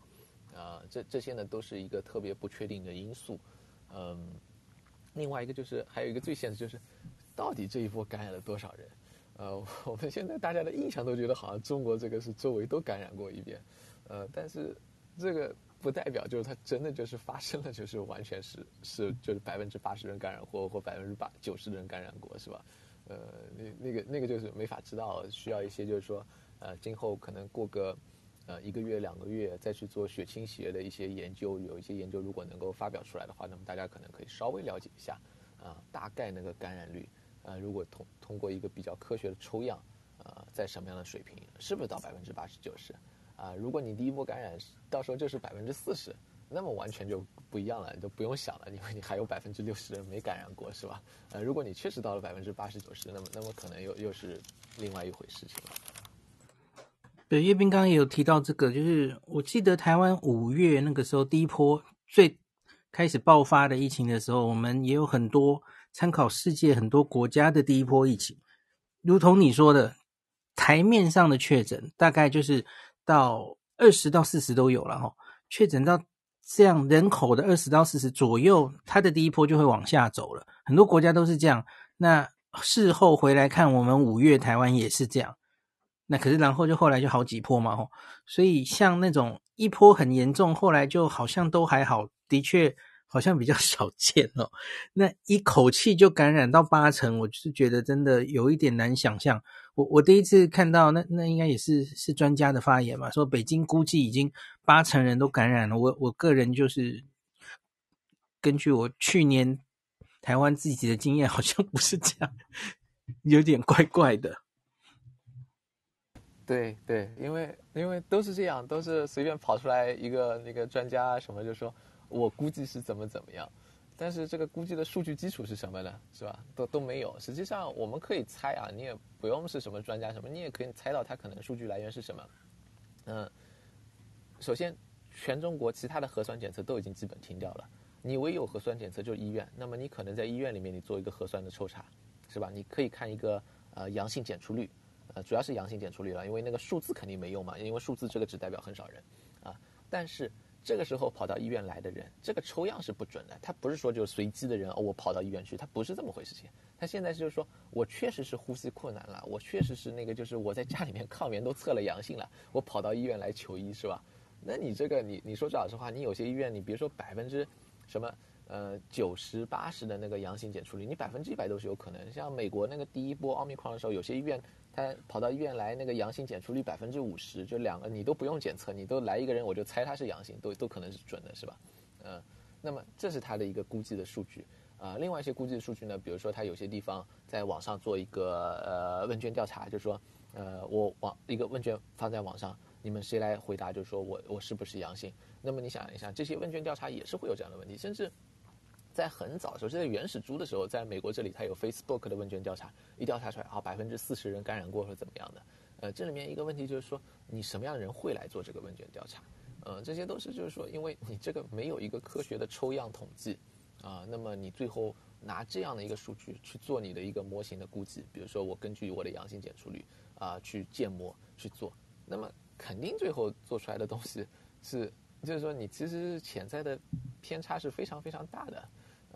Speaker 1: 啊，这这些呢都是一个特别不确定的因素，嗯，另外一个就是还有一个最现实就是，到底这一波感染了多少人？呃，我们现在大家的印象都觉得好像中国这个是周围都感染过一遍，呃，但是这个不代表就是它真的就是发生了，就是完全是是就是百分之八十人感染过或百分之八九十的人感染过是吧？呃，那那个那个就是没法知道，需要一些就是说，呃，今后可能过个。呃，一个月两个月再去做血清学的一些研究，有一些研究如果能够发表出来的话，那么大家可能可以稍微了解一下，啊、呃，大概那个感染率，呃，如果通通过一个比较科学的抽样，呃，在什么样的水平，是不是到百分之八十九十？啊，如果你第一波感染到时候就是百分之四十，那么完全就不一样了，你就不用想了，因为你还有百分之六十的人没感染过，是吧？呃，如果你确实到了百分之八十九十，那么那么可能又又是另外一回事情了。
Speaker 2: 对，叶斌刚刚也有提到这个，就是我记得台湾五月那个时候第一波最开始爆发的疫情的时候，我们也有很多参考世界很多国家的第一波疫情，如同你说的，台面上的确诊大概就是到二十到四十都有了哈，确诊到这样人口的二十到四十左右，它的第一波就会往下走了，很多国家都是这样。那事后回来看，我们五月台湾也是这样。那可是然后就后来就好几波嘛，哦，所以像那种一波很严重，后来就好像都还好，的确好像比较 少见哦。那一口气就感染到八成，我就是觉得真的有一点难想象。我我第一次看到那那应该也是是专家的发言嘛，说北京估计已经八成人都感染了。我我个人就是根据我去年台湾自己的经验，好像不是这样，有点怪怪的。
Speaker 1: 对对，因为因为都是这样，都是随便跑出来一个那个专家什么就说，我估计是怎么怎么样，但是这个估计的数据基础是什么呢？是吧？都都没有。实际上我们可以猜啊，你也不用是什么专家什么，你也可以猜到它可能数据来源是什么。嗯，首先全中国其他的核酸检测都已经基本停掉了，你唯有核酸检测就是医院，那么你可能在医院里面你做一个核酸的抽查，是吧？你可以看一个呃阳性检出率。呃，主要是阳性检出率了，因为那个数字肯定没用嘛，因为数字这个只代表很少人，啊，但是这个时候跑到医院来的人，这个抽样是不准的，他不是说就随机的人哦，我跑到医院去，他不是这么回事情，他现在就是说我确实是呼吸困难了，我确实是那个就是我在家里面抗原都测了阳性了，我跑到医院来求医是吧？那你这个你你说句老实话，你有些医院你别说百分之什么。呃，九十八十的那个阳性检出率，你百分之一百都是有可能。像美国那个第一波奥密克戎的时候，有些医院他跑到医院来，那个阳性检出率百分之五十，就两个你都不用检测，你都来一个人，我就猜他是阳性，都都可能是准的，是吧？嗯、那么这是他的一个估计的数据啊、呃。另外一些估计的数据呢，比如说他有些地方在网上做一个呃问卷调查，就是说呃我网一个问卷放在网上，你们谁来回答，就是说我我是不是阳性？那么你想一想，这些问卷调查也是会有这样的问题，甚至。在很早的时候，就在原始猪的时候，在美国这里，它有 Facebook 的问卷调查，一调查出来，啊，百分之四十人感染过或者怎么样的。呃，这里面一个问题就是说，你什么样的人会来做这个问卷调查？呃，这些都是就是说，因为你这个没有一个科学的抽样统计，啊、那么你最后拿这样的一个数据去做你的一个模型的估计，比如说我根据我的阳性检出率啊、去建模去做，那么肯定最后做出来的东西是，就是说你其实潜在的偏差是非常非常大的。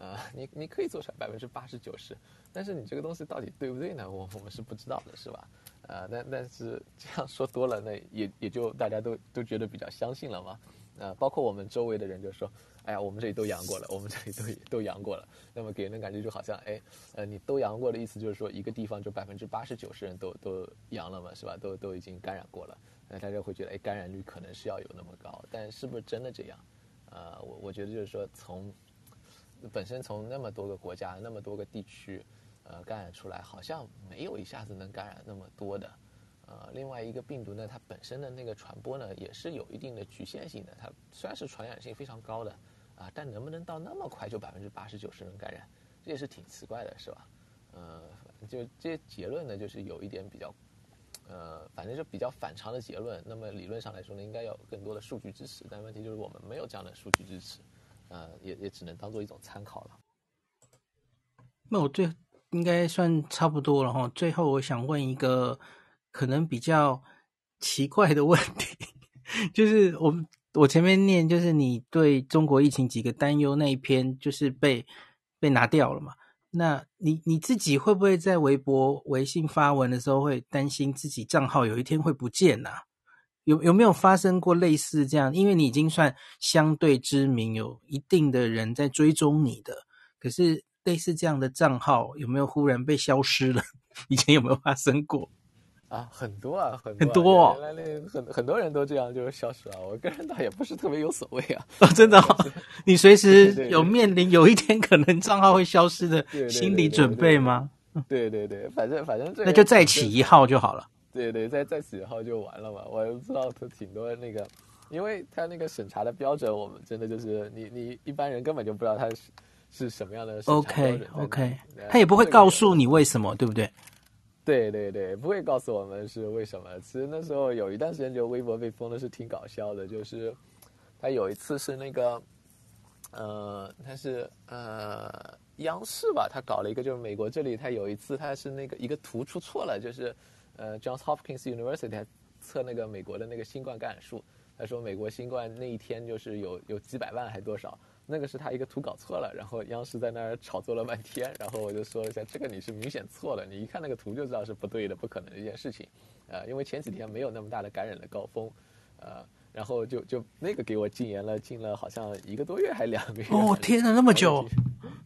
Speaker 1: 呃，你你可以做出来百分之八十九十，但是你这个东西到底对不对呢？我我们是不知道的，是吧？呃，但但是这样说多了，那也也就大家都都觉得比较相信了嘛。呃，包括我们周围的人就说，哎呀，我们这里都阳过了，我们这里都都阳过了。那么给人的感觉就好像，哎，呃，你都阳过的意思就是说，一个地方就百分之八十九十人都都阳了嘛，是吧？都都已经感染过了，那大家会觉得，哎，感染率可能是要有那么高，但是不是真的这样？呃，我我觉得就是说从。本身从那么多个国家、那么多个地区，呃，感染出来，好像没有一下子能感染那么多的，呃，另外一个病毒呢，它本身的那个传播呢，也是有一定的局限性的。它虽然是传染性非常高的，啊，但能不能到那么快就百分之八十九十能感染，这也是挺奇怪的，是吧？呃，就这些结论呢，就是有一点比较，呃，反正就比较反常的结论。那么理论上来说呢，应该有更多的数据支持，但问题就是我们没有这样的数据支持。呃，也也只能当做一种参考了。
Speaker 2: 那我最应该算差不多了哈。最后，我想问一个可能比较奇怪的问题，就是我我前面念，就是你对中国疫情几个担忧那一篇，就是被被拿掉了嘛？那你你自己会不会在微博、微信发文的时候，会担心自己账号有一天会不见呢、有有没有发生过类似这样？因为你已经算相对知名，有一定的人在追踪你的。可是类似这样的账号有没有忽然被消失了？以前有没有发生过？
Speaker 1: 啊，很多啊，很多、啊。
Speaker 2: 很多、哦。
Speaker 1: 原来那很很多人都这样就是消失了。我个人倒也不是特别有所谓啊。
Speaker 2: 哦，真的、哦？你随时有面临有一天可能账号会消失的心理准备吗？
Speaker 1: 对对对，反正反正这
Speaker 2: 那就再起一号就好了。
Speaker 1: 对对，在在几号就完了嘛。我也不知道他挺多那个，因为他那个审查的标准，我们真的就是你你一般人根本就不知道他是是什么样的。OK OK，
Speaker 2: 他也不会告诉你为什么，对不对？
Speaker 1: 对对对，不会告诉我们是为什么。其实那时候有一段时间，就微博被封的是挺搞笑的，就是他有一次是那个，呃，他是呃央视吧，他搞了一个，就是美国这里他有一次他是那个一个图出错了，就是。呃，Johns Hopkins University 还测那个美国的那个新冠感染数，他说美国新冠那一天就是有有几百万还多少，那个是他一个图搞错了，然后央视在那儿炒作了半天，然后我就说了一下，这个你是明显错了，你一看那个图就知道是不对的，不可能的一件事情，呃，因为前几天没有那么大的感染的高峰，呃，然后就就那个给我禁言了，禁了好像一个多月还两个月。
Speaker 2: 哦，天哪，那么久。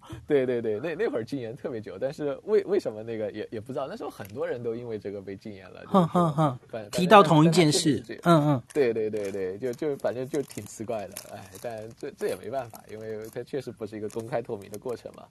Speaker 1: 对对对，那那会儿禁言特别久，但是为为什么那个也也不知道，那时候很多人都因为这个被禁言了。
Speaker 2: 哼哼哼，提到同一件事，嗯嗯，
Speaker 1: 对对对对，就就反正就挺奇怪的，哎，但这这也没办法，因为它确实不是一个公开透明的过程嘛，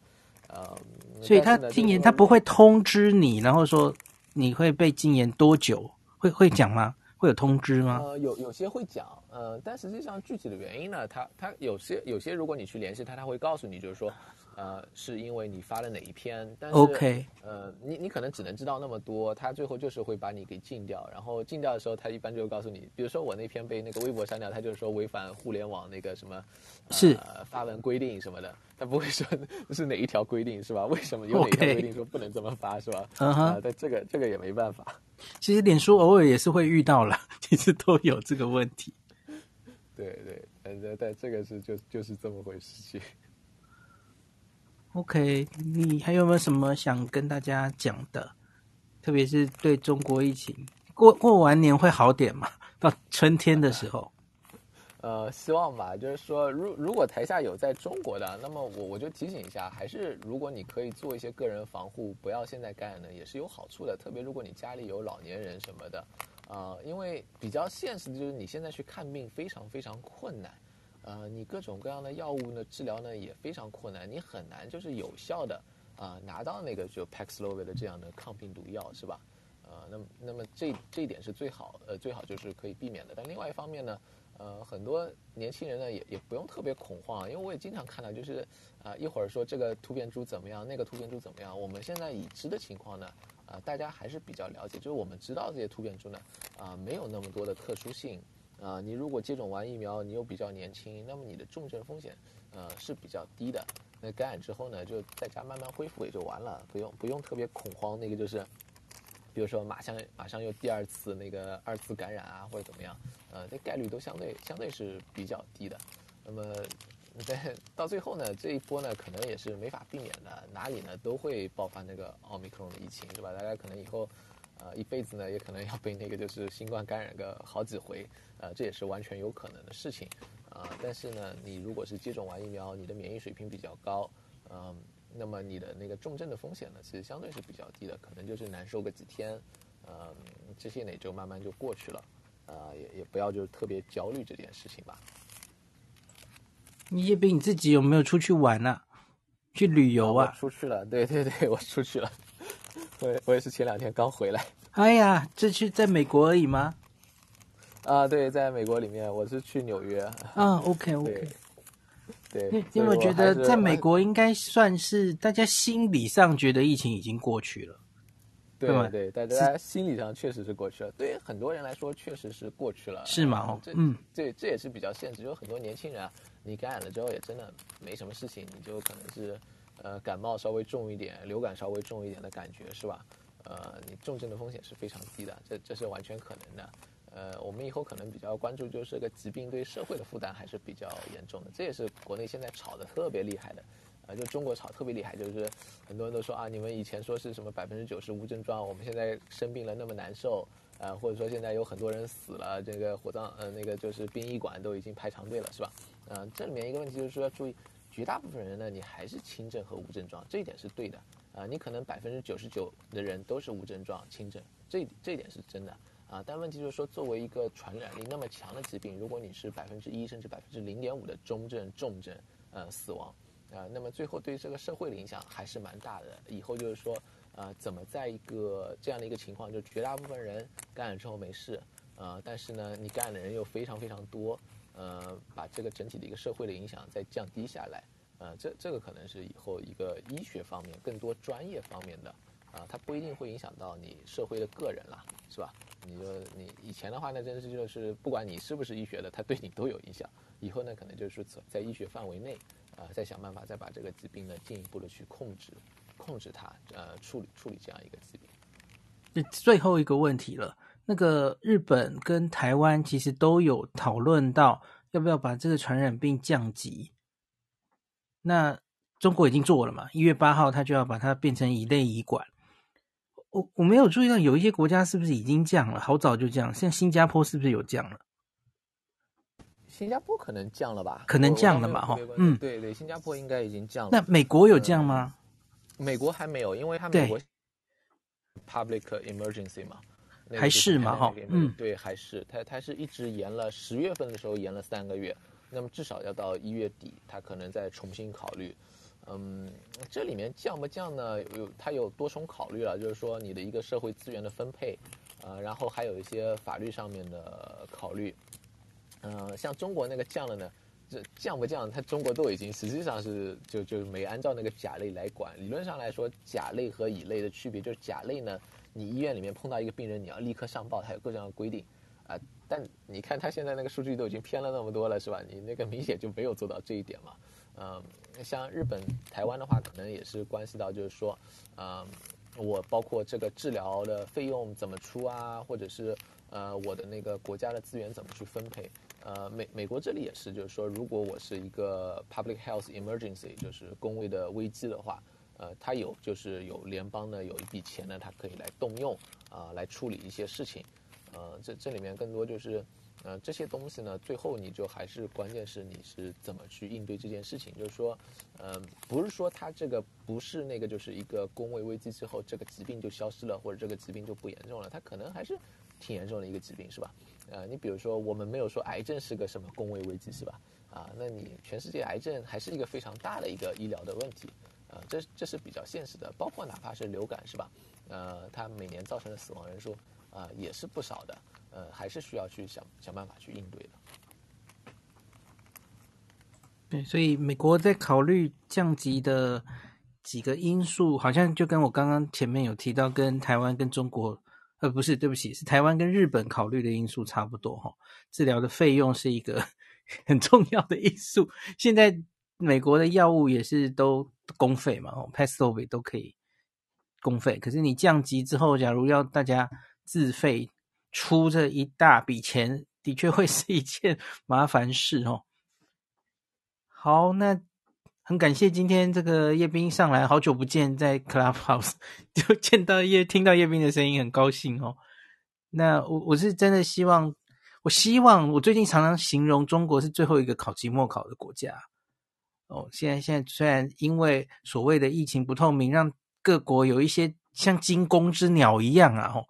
Speaker 1: 啊、嗯，
Speaker 2: 所以他禁言他不会通知你，然后说你会被禁言多久，会会讲吗？会有通知吗？
Speaker 1: 呃，有有些会讲，呃，但实际上具体的原因呢，他他有些有些如果你去联系他，他会告诉你，就是说。呃，是因为你发了哪一篇，但是
Speaker 2: ，OK，
Speaker 1: 呃，你你可能只能知道那么多，他最后就是会把你给禁掉，然后禁掉的时候，他一般就会告诉你，比如说我那篇被那个微博删掉，他就是说违反互联网那个什么，
Speaker 2: 是、
Speaker 1: 呃、发文规定什么的，他不会说是哪一条规定是吧？为什么有哪一条规定说不能这么发.是吧？嗯哼，但这个这个也没办法。
Speaker 2: 其实脸书偶尔也是会遇到了，其实都有这个问题。
Speaker 1: 对对，但但这个是就就是这么回事情。
Speaker 2: OK，你还有没有什么想跟大家讲的？特别是对中国疫情，过过完年会好点吗？到春天的时候，
Speaker 1: 呃，希望吧。就是说，如如果台下有在中国的，那么我我就提醒一下，还是如果你可以做一些个人防护，不要现在感染呢，也是有好处的。特别如果你家里有老年人什么的，啊、呃，因为比较现实的就是你现在去看病非常非常困难。呃，你各种各样的药物呢，治疗呢也非常困难，你很难就是有效的啊、拿到那个就 Paxlovid 的这样的抗病毒药，是吧？呃，那么那么这这一点是最好，呃，最好就是可以避免的。但另外一方面呢，呃，很多年轻人呢也也不用特别恐慌，因为我也经常看到就是啊、呃、一会儿说这个突变株怎么样，那个突变株怎么样，我们现在已知的情况呢，啊、呃，大家还是比较了解，就是我们知道这些突变株呢，啊、没有那么多的特殊性。啊，你如果接种完疫苗，你又比较年轻，那么你的重症风险，呃，是比较低的。那感染之后呢，就在家慢慢恢复也就完了，不用不用特别恐慌。那个就是，比如说马上马上又第二次那个二次感染啊，或者怎么样，呃，这概率都相对相对是比较低的。那么在到最后呢，这一波呢，可能也是没法避免的，哪里呢都会爆发那个奥密克戎的疫情，是吧？大家可能以后。呃，一辈子呢，也可能要被那个就是新冠感染个好几回，呃，这也是完全有可能的事情，啊、呃，但是呢，你如果是接种完疫苗，你的免疫水平比较高，嗯、呃，那么你的那个重症的风险呢，其实相对是比较低的，可能就是难受个几天，呃，这些呢就慢慢就过去了，啊、呃，也也不要就特别焦虑这件事情吧。
Speaker 2: 你叶斌，你自己有没有出去玩呢、啊？去旅游啊？
Speaker 1: 出去了，对对对，我出去了。我我也是前两天刚回来。
Speaker 2: 哎呀，这是在美国而已吗？
Speaker 1: 啊，对，在美国里面，我是去纽约。
Speaker 2: 啊，OK OK。对，对因为我觉得在美国应该算是大家心理上觉得疫情已经过去了。
Speaker 1: 对吗，对，大家心理上确实是过去了。对于很多人来说，确实是过去了。
Speaker 2: 是吗？
Speaker 1: 嗯，这这也是比较现实。有很多年轻人啊，你感染了之后也真的没什么事情，你就可能是。呃，感冒稍微重一点，流感稍微重一点的感觉是吧？呃，你重症的风险是非常低的，这这是完全可能的。呃，我们以后可能比较关注就是这个疾病对社会的负担还是比较严重的，这也是国内现在炒的特别厉害的。呃，就中国炒特别厉害，就是很多人都说啊，你们以前说是什么百分之九十无症状，我们现在生病了那么难受，呃，或者说现在有很多人死了，这个火葬呃那个就是殡仪馆都已经排长队了，是吧？呃，这里面一个问题就是说要注意。绝大部分人呢，你还是轻症和无症状，这一点是对的啊、你可能百分之九十九的人都是无症状、轻症，这这一点是真的啊。但问题就是说，作为一个传染力那么强的疾病，如果你是百分之一甚至百分之零点五的中症、重症，呃，死亡啊、那么最后对这个社会的影响还是蛮大的。以后就是说，呃，怎么在一个这样的一个情况，就绝大部分人感染之后没事，呃，但是呢，你感染的人又非常非常多。呃，把这个整体的一个社会的影响再降低下来，呃，这这个可能是以后一个医学方面更多专业方面的，啊、它不一定会影响到你社会的个人啦，是吧？你就你以前的话呢，真是就是不管你是不是医学的，它对你都有影响。以后呢，可能就是在医学范围内，啊、呃，再想办法再把这个疾病呢进一步的去控制，控制它，呃，处理处理这样一个疾病。
Speaker 2: 这最后一个问题了。那个日本跟台湾其实都有讨论到要不要把这个传染病降级，那中国已经做了嘛，一月八号它就要把它变成乙类乙管。我我没有注意到有一些国家是不是已经降了，好早就降，像新加坡是不是有降了？
Speaker 1: 新加坡可能降了吧？
Speaker 2: 可能降了嘛？哈，嗯，
Speaker 1: 对对，新加坡应该已经降了。
Speaker 2: 那美国有降吗？
Speaker 1: 嗯、美国还没有，因为它美国 public emergency 嘛，
Speaker 2: 还是嘛？哈，嗯，
Speaker 1: 对，还是它它是一直延了，十月份的时候延了三个月，那么至少要到一月底，它可能再重新考虑。嗯，这里面降不降呢？有它有多重考虑了，就是说你的一个社会资源的分配，呃，然后还有一些法律上面的考虑。嗯、呃，像中国那个降了呢，这降不降，它中国都已经实际上是就就没按照那个甲类来管。理论上来说，甲类和乙类的区别就是甲类呢，你医院里面碰到一个病人，你要立刻上报，它有各种规定啊、但你看他现在那个数据都已经偏了那么多了，是吧？你那个明显就没有做到这一点嘛。嗯、像日本、台湾的话，可能也是关系到就是说，嗯、我包括这个治疗的费用怎么出啊，或者是呃我的那个国家的资源怎么去分配。呃，美美国这里也是，就是说，如果我是一个 public health emergency，就是公卫的危机的话，呃，它有就是有联邦呢有一笔钱呢，它可以来动用啊、来处理一些事情，呃，这这里面更多就是，呃，这些东西呢，最后你就还是关键是你是怎么去应对这件事情，就是说，呃，不是说它这个不是那个就是一个公卫危机之后这个疾病就消失了，或者这个疾病就不严重了，它可能还是挺严重的一个疾病，是吧？呃，你比如说，我们没有说癌症是个什么公卫危机，是吧？啊，那你全世界癌症还是一个非常大的一个医疗的问题，这这是比较现实的。包括哪怕是流感，是吧？呃，它每年造成的死亡人数啊也是不少的，呃，还是需要去想想办法去应对的。
Speaker 2: 对，所以美国在考虑降级的几个因素，好像就跟我刚刚前面有提到，跟台湾跟中国。呃，不是，对不起，是台湾跟日本考虑的因素差不多哈。治疗的费用是一个 很重要的因素。现在美国的药物也是都公费嘛哦，Paxlovid 都可以公费。可是你降级之后，假如要大家自费出这一大笔钱，的确会是一件 麻烦事哦。好，那。很感谢今天这个叶斌上来，好久不见，在 Clubhouse 就见到叶，听到叶斌的声音，很高兴哦。那我我是真的希望，我希望我最近常常形容中国是最后一个考期末考的国家哦。现在现在虽然因为所谓的疫情不透明，让各国有一些像惊弓之鸟一样啊，哦，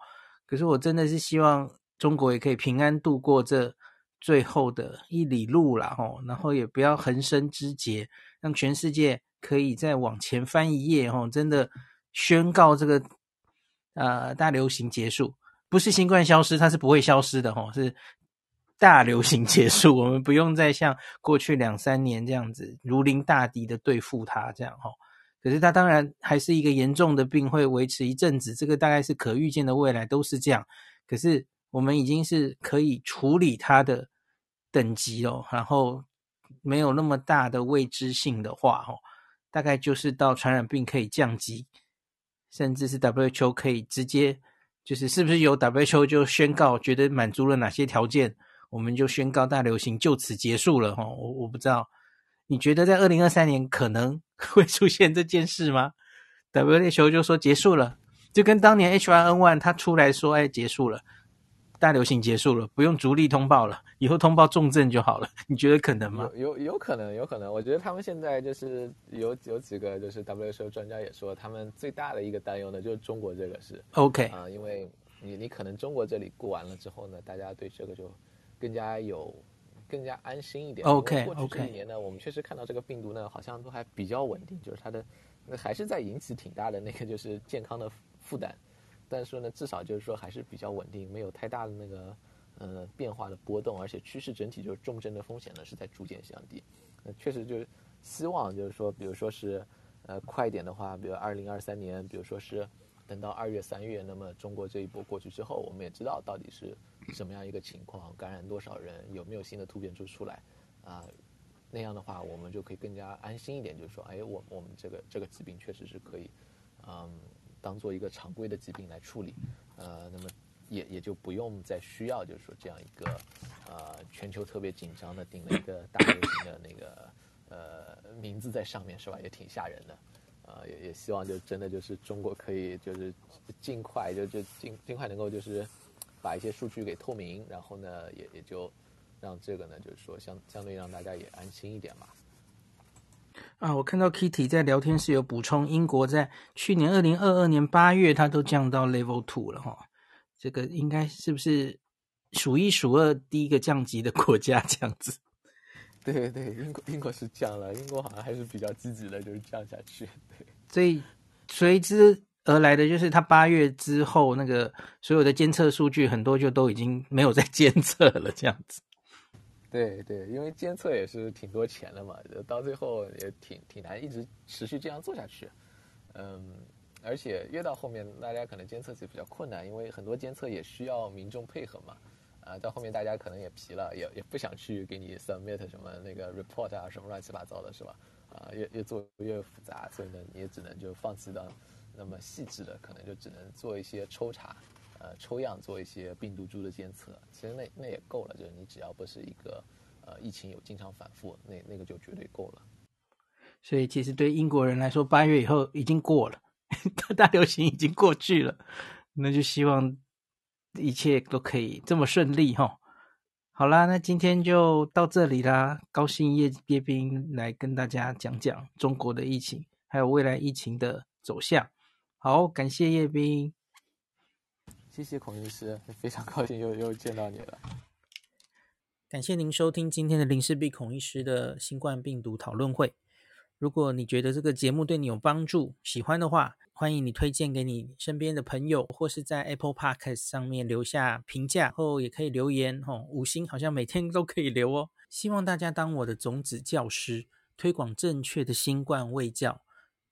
Speaker 2: 可是我真的是希望中国也可以平安度过这最后的一里路啦，哦，然后也不要横生枝节。让全世界可以再往前翻一页哦，真的宣告这个呃大流行结束，不是新冠消失，它是不会消失的哦，是大流行结束，我们不用再像过去两三年这样子如临大敌的对付它这样哈。可是它当然还是一个严重的病，会维持一阵子，这个大概是可预见的未来都是这样。可是我们已经是可以处理它的等级了，然后。没有那么大的未知性的话，哦，大概就是到传染病可以降级，甚至是 WHO 可以直接，就是是不是由 WHO 就宣告觉得满足了哪些条件，我们就宣告大流行就此结束了，哈，我我不知道，你觉得在二零二三年可能 会出现这件事吗？WHO 就说结束了，就跟当年 H1N1 他出来说，哎，结束了。大流行结束了，不用逐例通报了，以后通报重症就好了。你觉得可能吗？
Speaker 1: 有有有可能，有可能。我觉得他们现在就是有有几个就是 WHO 专家也说，他们最大的一个担忧呢，就是中国这个是
Speaker 2: OK
Speaker 1: 啊、呃，因为你你可能中国这里过完了之后呢，大家对这个就更加有更加安心一点。
Speaker 2: OK
Speaker 1: 过去这一年呢，我们确实看到这个病毒呢，好像都还比较稳定，就是它的还是在引起挺大的那个就是健康的负担。但是呢，至少就是说还是比较稳定，没有太大的那个呃变化的波动，而且趋势整体就是重症的风险呢是在逐渐降低。那确实就是希望就是说，比如说是呃快一点的话，比如二零二三年，比如说是等到二月三月，那么中国这一波过去之后，我们也知道到底是什么样一个情况，感染多少人，有没有新的突变株出来啊？那样的话，我们就可以更加安心一点，就是说，哎，我我们这个这个疾病确实是可以，嗯。当做一个常规的疾病来处理，呃，那么也也就不用再需要，就是说这样一个呃全球特别紧张的定了一个大流行的那个呃名字在上面是吧？也挺吓人的，呃，也也希望就真的就是中国可以就是尽快就就尽尽快能够就是把一些数据给透明，然后呢也也就让这个呢就是说相相对让大家也安心一点嘛。
Speaker 2: 啊，我看到 Kitty 在聊天室有补充，英国在去年二零二二年八月，它都降到 Level Two 了哈。这个应该是不是数一数二第一个降级的国家 这样子？
Speaker 1: 对对，英国英国是降了，英国好像还是比较积极的，就是降下去。对，
Speaker 2: 所以随之而来的就是它八月之后那个所有的监测数据很多就都已经没有在监测了，这样子。
Speaker 1: 对对，因为监测也是挺多钱的嘛，到最后也挺挺难一直持续这样做下去。嗯，而且越到后面，大家可能监测起比较困难，因为很多监测也需要民众配合嘛。啊，到后面大家可能也疲了，也也不想去给你 submit 什么那个 report 啊，什么乱七八糟的，是吧？啊，越越做越复杂，所以呢，你也只能就放弃到那么细致的，可能就只能做一些抽查。呃，抽样做一些病毒株的监测，其实那那也够了。就是你只要不是一个呃疫情有经常反复，那那个就绝对够了。
Speaker 2: 所以其实对英国人来说，八月以后已经过了，大流行已经过去了。那就希望一切都可以这么顺利哈。好啦，那今天就到这里啦。高兴叶叶斌来跟大家讲讲中国的疫情，还有未来疫情的走向。好，感谢叶斌。
Speaker 1: 谢谢孔医师，非常高兴又又见到你了。
Speaker 2: 感谢您收听今天的林氏璧孔医师的新冠病毒讨论会。如果你觉得这个节目对你有帮助，喜欢的话，欢迎你推荐给你身边的朋友，或是在 Apple Podcast 上面留下评价，后也可以留言哦，五星好像每天都可以留哦。希望大家当我的种子教师，推广正确的新冠卫教，